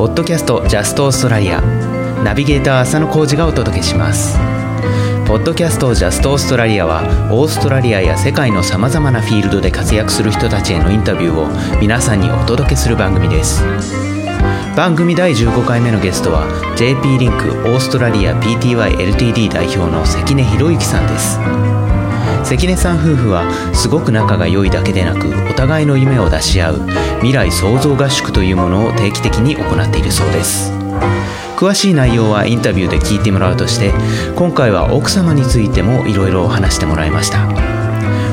ポッドキャストジャストオーストラリア。ナビゲーター浅野浩二がお届けします。ポッドキャストジャストオーストラリアはオーストラリアや世界のさまざまなフィールドで活躍する人たちへのインタビューを皆さんにお届けする番組です。番組第15回目のゲストは JP リンクオーストラリア PTYLTD 代表の関根博之さんです。関根さん夫婦はすごく仲が良いだけでなくお互いの夢を出し合う未来創造合宿というものを定期的に行っているそうです。詳しい内容はインタビューで聞いてもらうとして今回は奥様についてもいろいろ話してもらいました。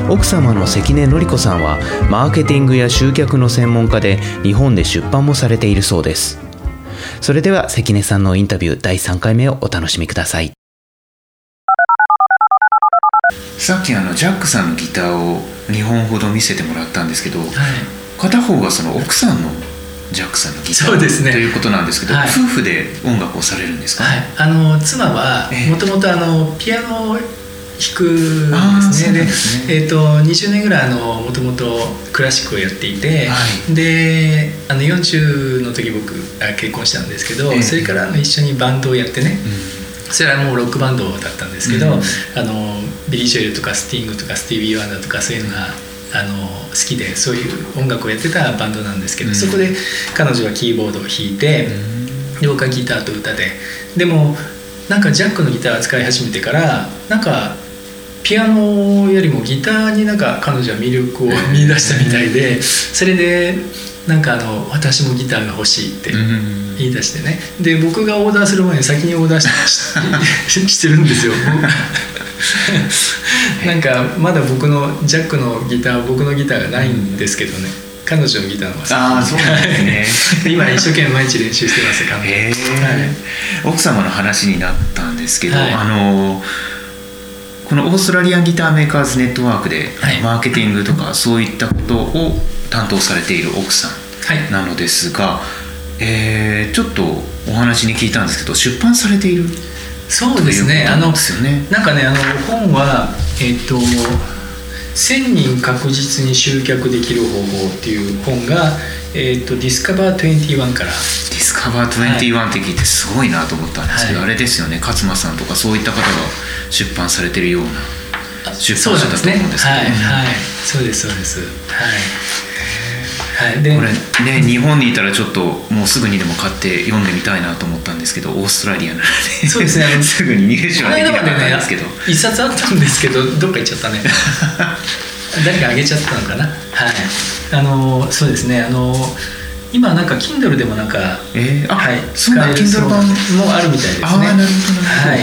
奥様の関根典子さんはマーケティングや集客の専門家で日本で出版もされているそうです。それでは関根さんのインタビュー第3回目をお楽しみください。さっきあのジャックさんのギターを2本ほど見せてもらったんですけど、はい、片方がその奥さんのジャックさんのギターそうです、ね、ということなんですけど、はい、夫婦で音楽をされるんですか、はい、あの妻はもともとピアノを弾くんですね。ですね、えーと、20年ぐらいもともとクラシックをやっていて、はい、であの40の時僕結婚したんですけど、えー、それから一緒にバンドをやってね、うん、それはもうロックバンドだったんですけど、うん、あのビリー・ジョエルとかスティングとかスティービー・ワンダーとかそういうのがあの好きでそういう音楽をやってたバンドなんですけど、うん、そこで彼女はキーボードを弾いて、うん、僕はギターと歌で。でもなんかジャックのギターを使い始めてからなんかピアノよりもギターになんか彼女は魅力を見出したみたいでそれでなんかあの私もギターが欲しいって言い出してね。で僕がオーダーする前に先にオーダーししてるんですよ。なんかまだ僕のジャックのギター僕のギターがないんですけどね、彼女のギターのああそうなんですね。今一生懸命毎日練習してますへえ、奥様の話になったんですけど、はい、あのこのオーストラリアンギターメーカーズネットワークで、はい、マーケティングとかそういったことを担当されている奥さんなのですが、はい、えー、ちょっとお話に聞いたんですけど出版されている？そうですね。あのなんかねあの本はえっ、ー、と「1000人確実に集客できる方法」っていう本が、えーと、ディスカバー21から。ディスカバー21って聞いてすごいなと思ったんですけど、はい、あれですよね。勝間さんとかそういった方が出版されてるような出版社だと思うんですけど、ね、はい、はい、そうですそうです。はい。はい、でこれね日本にいたらちょっともうすぐにでも買って読んでみたいなと思ったんですけどオーストラリアなのでそうですね。すぐに入手はできなかったんですけど、ね、一冊あったんですけどどっか行っちゃったね。誰かあげちゃったのかな。はいあのそうですね。あの今なんか Kindle でもなんか、えー、あはい、使える Kindle 版。もあるみたいですね。あなるほどはい。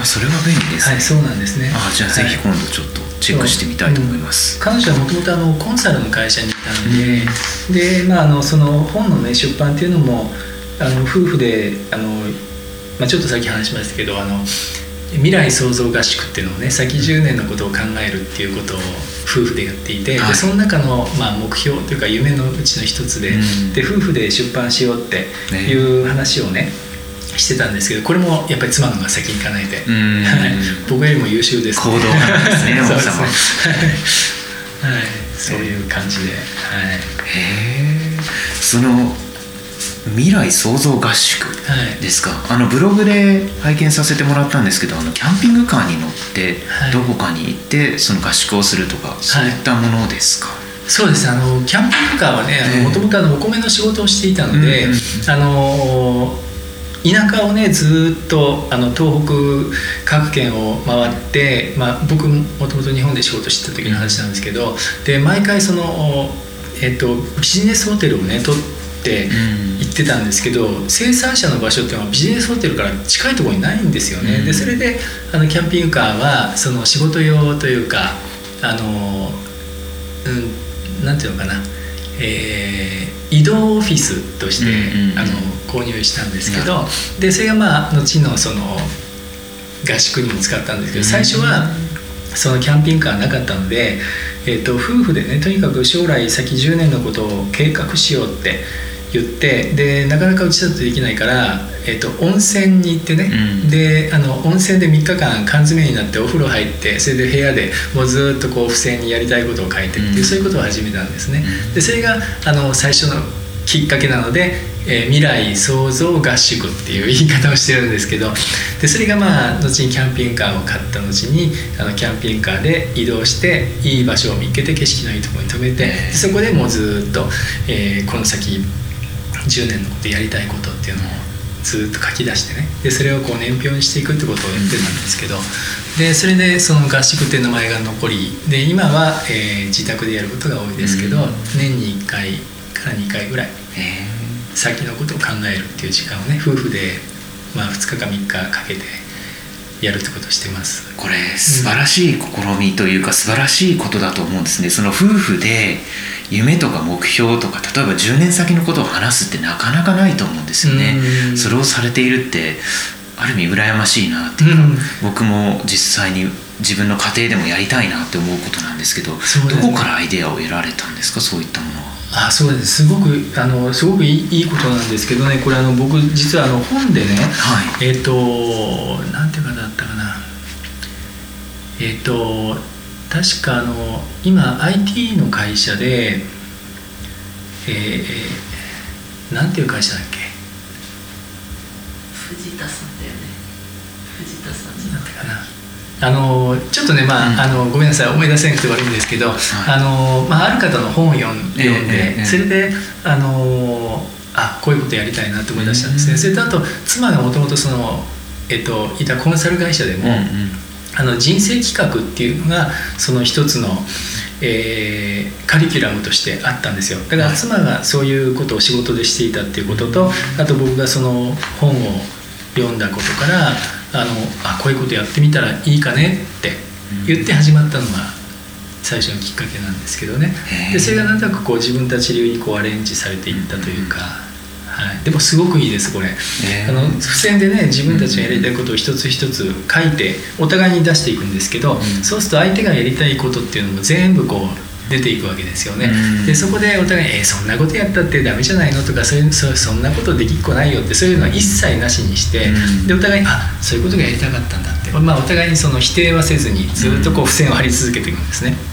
あそれは便利ですね。はいそうなんですね。あじゃあぜひ今度ちょっとチェックしてみたいと思います、うん、彼女はもともとコンサルの会社にいたので、うん、で、まあ、あのその本の、ね、出版っていうのもあの夫婦であの、まあ、ちょっとさっき話しましたけどあの未来創造合宿っていうのをね先10年のことを考えるっていうことを夫婦でやっていて、はい、でその中の、まあ、目標というか夢のうちの一つでうん、で夫婦で出版しようっていう話をねしてたんですけどこれもやっぱり妻のが先に行かないで、はい、僕よりも優秀です、ね、行動ですね。奥様。はい、そういう感じで、はい、へえ。その未来創造合宿ですか、はい、あのブログで拝見させてもらったんですけどあのキャンピングカーに乗ってどこかに行ってその合宿をするとか、そういったものですか、そうです。あのキャンピングカーはねもともとお米の仕事をしていたので、あの田舎をねずっとあの東北各県を回って、まあ、僕もともと日本で仕事してた時の話なんですけどで毎回その、えっと、ビジネスホテルをね取って行ってたんですけど、生産者の場所っていうのはビジネスホテルから近いところにないんですよね。でそれであのキャンピングカーはその仕事用というかあの、うん、なんていうのかな。えー、移動オフィスとして、うんうん、あの購入したんですけどでそれがまあ後のその合宿にも使ったんですけど最初はそのキャンピングカーなかったので、えーと、夫婦でねとにかく将来先10年のことを計画しようって言ってでなかなかうちだとできないから、えーと、温泉に行ってね、うん、であの温泉で3日間缶詰になってお風呂入ってそれで部屋でもうずっとこう付箋にやりたいことを書いてっていう、うん、そういうことを始めたんですね。でそれがあの最初のききっかけなので、えー、未来創造合宿っていう言い方をしてるんですけどでそれがまあ後にキャンピングカーを買った後にあのキャンピングカーで移動していい場所を見つけて景色のいいところに止めてそこでもうずっと、えー、この先10年のことやりたいことっていうのをずっと書き出してね。でそれをこう年表にしていくってことをやってたんですけど。でそれでその合宿っていう名前が残りで今は、えー、自宅でやることが多いですけど、年に1回から2回ぐらい先のことを考えるっていう時間をね夫婦で、まあ、2日か3日かけてやるってことをしてます。これ素晴らしい試みというか、うん、素晴らしいことだと思うんですね。その夫婦で夢とか目標とか例えば10年先のことを話すってなかなかないと思うんですよね、うん、それをされているってある意味羨ましいなっていうか、うん、僕も実際に自分の家庭でもやりたいなって思うことなんですけど、ね、どこからアイデアを得られたんですか？そういったものは。あそうです。すごくあのすごくいいいいことなんですけどね。これあの僕実はあの本でね、はい、えっ、ー、となんていうかだったかな。えっ、ー、と確かあの今 IT の会社でえー、なんていう会社だっけ？藤田さんあのちょっとね、まあ、うん、あのごめんなさい思い出せなくて悪いんですけど、はい、あのまあ、ある方の本を読んで、えー、それであのあこういうことやりたいなと思い出したんですね、うん、それとあと妻がもともとその、えっと、いたコンサル会社でも、うんうん、あの人生企画っていうのがその一つの、えー、カリキュラムとしてあったんですよ。だから妻がそういうことを仕事でしていたっていうこととあと僕がその本を読んだことからあのあこういうことやってみたらいいかねって言って始まったのが最初のきっかけなんですけどね。でそれがなんとなくこう自分たち流にこうアレンジされていったというか、はい、でもすごくいいですこれ、あの付箋でね自分たちがやりたいことを一つ一つ書いてお互いに出していくんですけど、そうすると相手がやりたいことっていうのも全部こう出ていくわけですよね、うん、でそこでお互い「えー、そんなことやったってダメじゃないの?」とかそういうそそんなことできっこないよってそういうのは一切なしにして、うん、でお互い「あそういうことがやりたかったんだ」って、まあ、お互いにその否定はせずにずっとこう付箋を貼り続けていくんですね。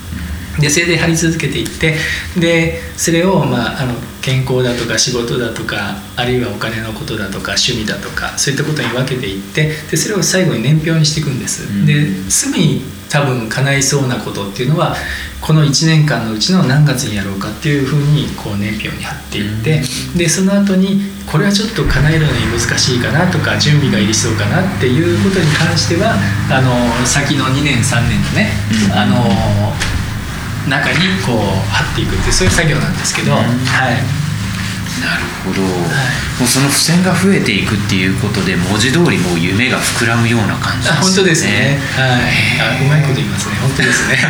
でそれで貼り続けていってでそれを、まあ、あの健康だとか仕事だとかあるいはお金のことだとか趣味だとかそういったことに分けていってでそれを最後に年表にしていくんです。ですぐに多分叶いそうなことっていうのはこの1年間のうちの何月にやろうかっていうふうにこう年表に貼っていってでその後にこれはちょっと叶えるのに難しいかなとか準備がいりそうかなっていうことに関してはあの先の2年3年のねあの中にこう貼っていくってそういう作業なんですけど、はい。なるほど、はい、もうその付箋が増えていくっていうことで文字通りもう夢が膨らむような感じですね。本当ですね。はい。あうまいこと言いますね。本当ですね、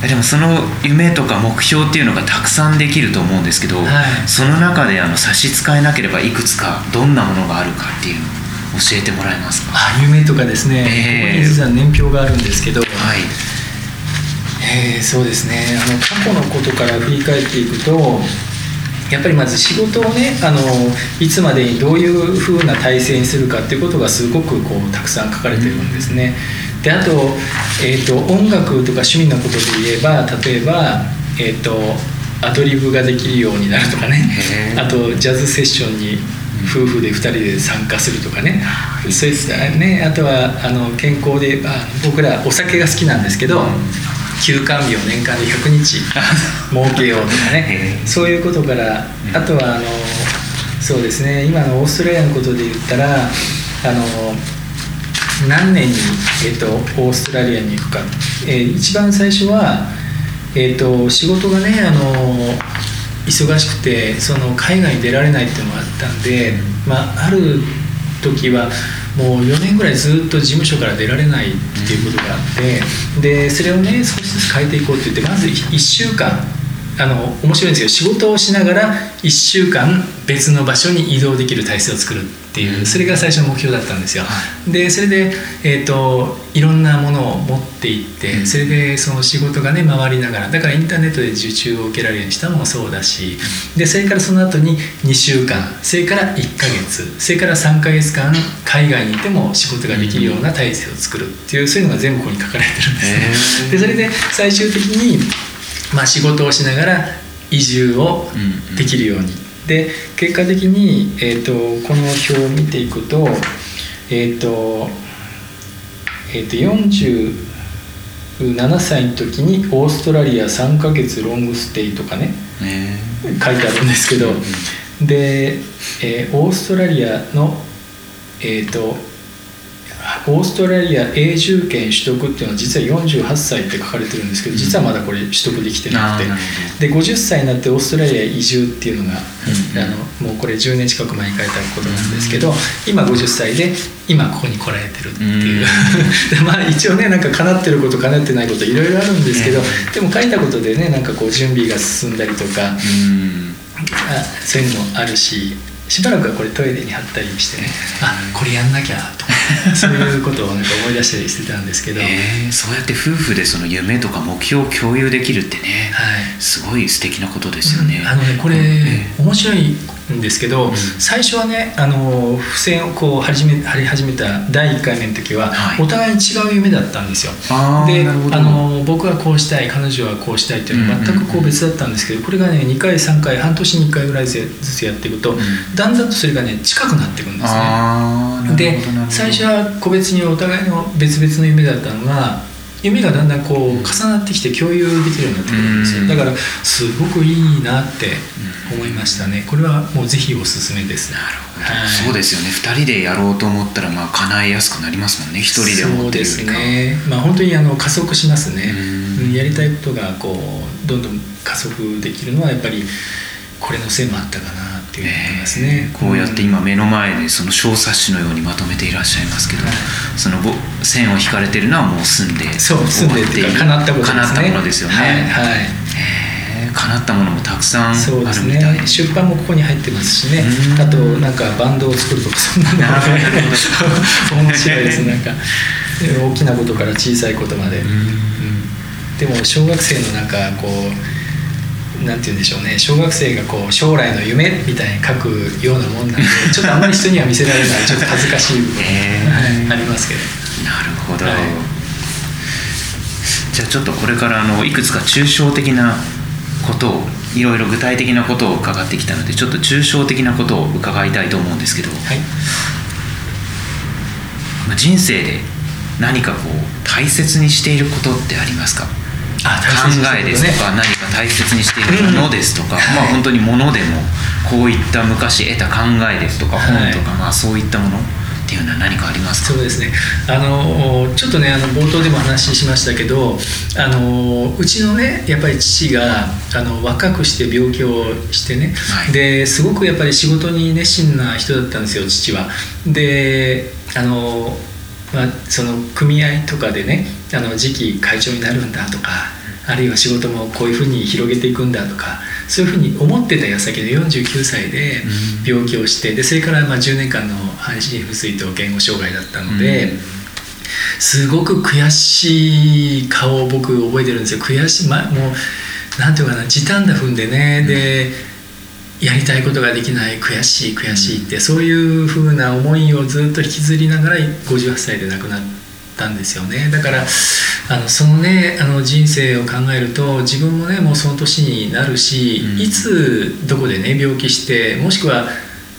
はい、でもその夢とか目標っていうのがたくさんできると思うんですけど、はい、その中であの差し支えなければいくつかどんなものがあるかっていうのを教えてもらえますか？あ夢とかですね、えー、ここに実は年表があるんですけど、はいえー、そうですね。あの過去のことから振り返っていくとやっぱりまず仕事をねあのいつまでにどういうふうな体制にするかっていうことがすごくこうたくさん書かれてるんですね。であと,、えーと、音楽とか趣味のことで言えば例えば、えーと、アドリブができるようになるとかね。あとジャズセッションに夫婦で2人で参加するとかね、そういったねあとはあの健康であ僕らお酒が好きなんですけど、休館日を年間で100日 設けようとかね。そういうことからあとはあのそうですね。今のオーストラリアのことで言ったらあの何年に、えーと、オーストラリアに行くか、えー、一番最初は、えーと、仕事がねあの忙しくてその海外に出られないっていうのがあったんで、まあ、ある時はもう4年ぐらいずっと事務所から出られないっていうことがあってでそれをね少しずつ変えていこうって言ってまず1週間あの面白いんですけど仕事をしながら1週間別の場所に移動できる体制を作るっていうそれが最初の目標だったんですよ。でそれで、えーと、いろんなものを持っていってそれでその仕事がね回りながらだからインターネットで受注を受けられるようにしたのもそうだしでそれからその後に2週間それから1ヶ月それから3ヶ月間海外にいても仕事ができるような体制を作るっていうそういうのが全部ここに書かれてるんですね。でそれで最終的にまあ、仕事をしながら移住をできるように、で結果的に、えー、とこの表を見ていくと,、えーとえー、と47歳の時にオーストラリア3ヶ月ロングステイとかね書いてあるんですけど、で、えー、オーストラリアのえっ、ー、とオーストラリア永住権取得っていうのは実は48歳って書かれてるんですけど実はまだこれ取得できてなくて、で50歳になってオーストラリア移住っていうのが、あのもうこれ10年近く前に書いたことなんですけど、今50歳で今ここに来られてるっていう、まあ一応ねなんか叶ってること叶ってないこといろいろあるんですけど、でも書いたことでねなんかこう準備が進んだりとか、あそういうのもあるししばらくはこれトイレに貼ったりしてね。あこれやんなきゃとか。そういうことをなんか思い出したりしてたんですけど、えー、そうやって夫婦でその夢とか目標を共有できるってね、はい、すごい素敵なことですよね。うん、あのねこれ、えー、面白いんですけど、うん、最初はねあの付箋をこう貼りめ貼り始めた第1回目の時は、はい、お互いに違う夢だったんですよ。であの僕はこうしたい彼女はこうしたいっていうのは全くこう別だったんですけどこれがね2回3回半年に1回ぐらいずつやっていくと、うん、だんだんとそれがね近くなっていくんですね。で最初は個別にお互いの別々の夢だったのが夢がだんだんこう重なってきて共有できるようになってくるんですよ。だからすごくいいなって思いましたね。これはもうぜひおすすめです。なるほど、はい、そうですよね。2人でやろうと思ったらまあ叶えやすくなりますもんね。1人で思ってるよりかそうですね。まあ本当にあの加速しますね。やりたいことがこうどんどん加速できるのはやっぱりこれのせいもあったかなっていう思いますね、えー、こうやって今目の前でその小冊子のようにまとめていらっしゃいますけど、その線を引かれてるのはもう済んでそう済んでっていうか叶ったことですね。叶ったものですよね。はい、はい。えー、叶ったものもたくさんあるみたい。ね、出版もここに入ってますしね。あとなんかバンドを作るとかそんなのも面白いです。なんか大きなことから小さいことまで、うん、でも小学生のなんかこうなんて言うんでしょうね。小学生がこう将来の夢みたいに書くようなもんなんで ちょっとあんまり人には見せられないちょっと恥ずかしい部分がありますけど。なるほど、はい、じゃあちょっとこれからあのいくつか抽象的なことをいろいろ具体的なことを伺ってきたのでちょっと抽象的なことを伺いたいと思うんですけど、はい、人生で何かこう大切にしていることってありますか？考えですとか、何か大切にしているものですとか、まあ本当にものでもこういった昔得た考えですとか本とか、まあそういったものっていうのは何かありますか？そうですね。あのちょっとねあの冒頭でも話しましたけどあのうちのねやっぱり父があの若くして病気をしてね、はい、ですごくやっぱり仕事に熱心な人だったんですよ父は。であのまあ、その組合とかでねあの次期会長になるんだとかあるいは仕事もこういうふうに広げていくんだとかそういうふうに思ってた矢先で49歳で病気をしてでそれからまあ10年間の半身不随と言語障害だったので。すごく悔しい顔を僕覚えてるんですよ。悔しい、ま、もうなんていうかな時短だ踏んでね、でやりたいことができない悔しい悔しいってそういうふうな思いをずっと引きずりながら58歳で亡くなったんですよね。だからあのそのねあの人生を考えると自分もねもうその年になるし、うん、いつどこでね病気してもしくは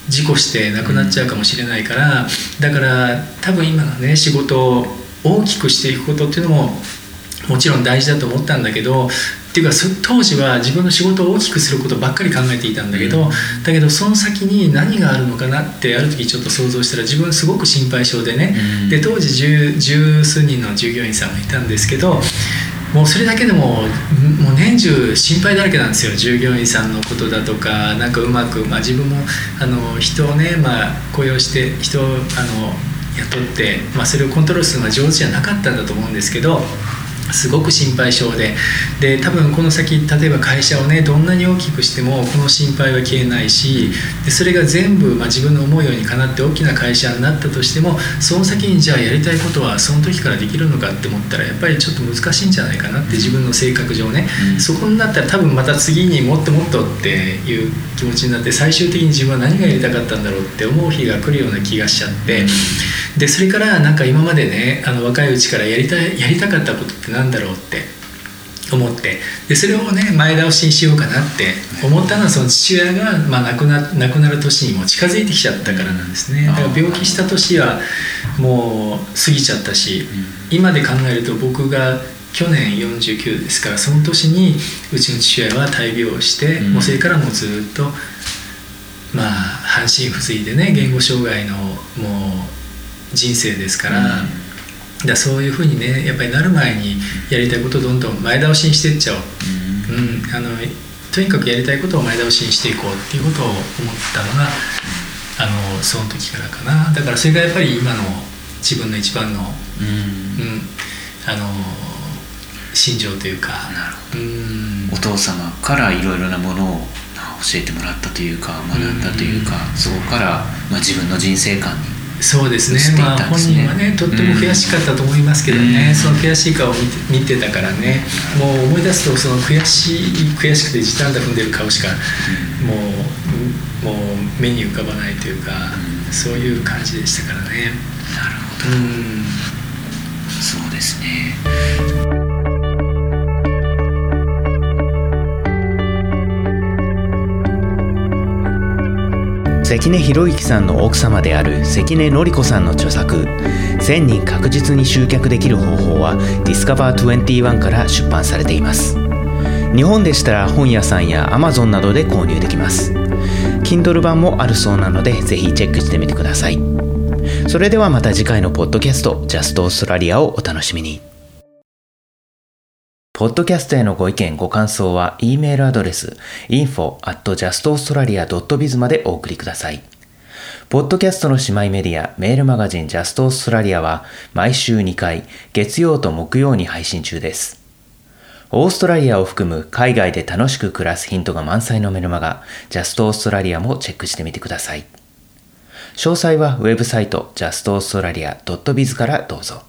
事故して亡くなっちゃうかもしれないから、だから多分今のね仕事を大きくしていくことっていうのももちろん大事だと思ったんだけどっていうか当時は自分の仕事を大きくすることばっかり考えていたんだけど、うん、だけどその先に何があるのかなってある時ちょっと想像したら自分すごく心配性でね、うん、で当時十十数人の従業員さんがいたんですけどもうそれだけでももう年中心配だらけなんですよ。従業員さんのことだとかなんかうまく、まあ、自分もあの人をね、まあ、雇用して人をあの雇って、まあ、それをコントロールするのが上手じゃなかったんだと思うんですけど。すごく心配性で。で多分この先例えば会社をねどんなに大きくしてもこの心配は消えないしでそれが全部、まあ、自分の思うようにかなって大きな会社になったとしてもその先にじゃあやりたいことはその時からできるのかって思ったらやっぱりちょっと難しいんじゃないかなって自分の性格上ね、うん、そこになったら多分また次にもっともっとっていう気持ちになって最終的に自分は何がやりたかったんだろうって思う日が来るような気がしちゃって。でそれからなんか今までねあの若いうちからやりたいやりたかったことって何だろうって思って。でそれをね前倒しにしようかなって思ったのはその父親が、まあ、亡くな亡くなる年にも近づいてきちゃったからなんですね。だから病気した年はもう過ぎちゃったし、今で考えると僕が去年49ですからその年にうちの父親は大病をして、もうそれからもうずっとまあ半身不随でね言語障害のもう人生ですから。だそういうふうにねやっぱりなる前にやりたいことをどんどん前倒しにしていっちゃおう、うん、うん、あのとにかくやりたいことを前倒しにしていこうっていうことを思ったのが、あのその時からかな。だからそれがやっぱり今の自分の一番の、うん、うん、あの心情というか。うん、お父様からいろいろなものを教えてもらったというか学ん。だというか、そこから、まあ、自分の人生観にそうですね、ね、まあ、本人はねとっても悔しかったと思いますけどね、うん、その悔しい顔を見てたからね、もう思い出すとその悔しい悔しくて時短だ踏んでる顔しかもうもう目に浮かばないというか、そういう感じでしたからね。なるほど、うん、そうですね関根博之さんの奥様である関根典子さんの著作「1000人確実に集客できる方法」はディスカバー21から出版されています。日本でしたら本屋さんや Amazon などで購入できます。Kindle 版もあるそうなのでぜひチェックしてみてください。それではまた次回のポッドキャスト「ジャストオーストラリア」をお楽しみに。ポッドキャストへのご意見、ご感想は、e メールアドレス、info.justaustralia.biz までお送りください。ポッドキャストの姉妹メディア、メールマガジンジャストオーストラリアは、毎週2回、月曜と木曜に配信中です。オーストラリアを含む海外で楽しく暮らすヒントが満載のメルマガ、ジャストオーストラリアもチェックしてみてください。詳細はウェブサイト justaustralia.biz からどうぞ。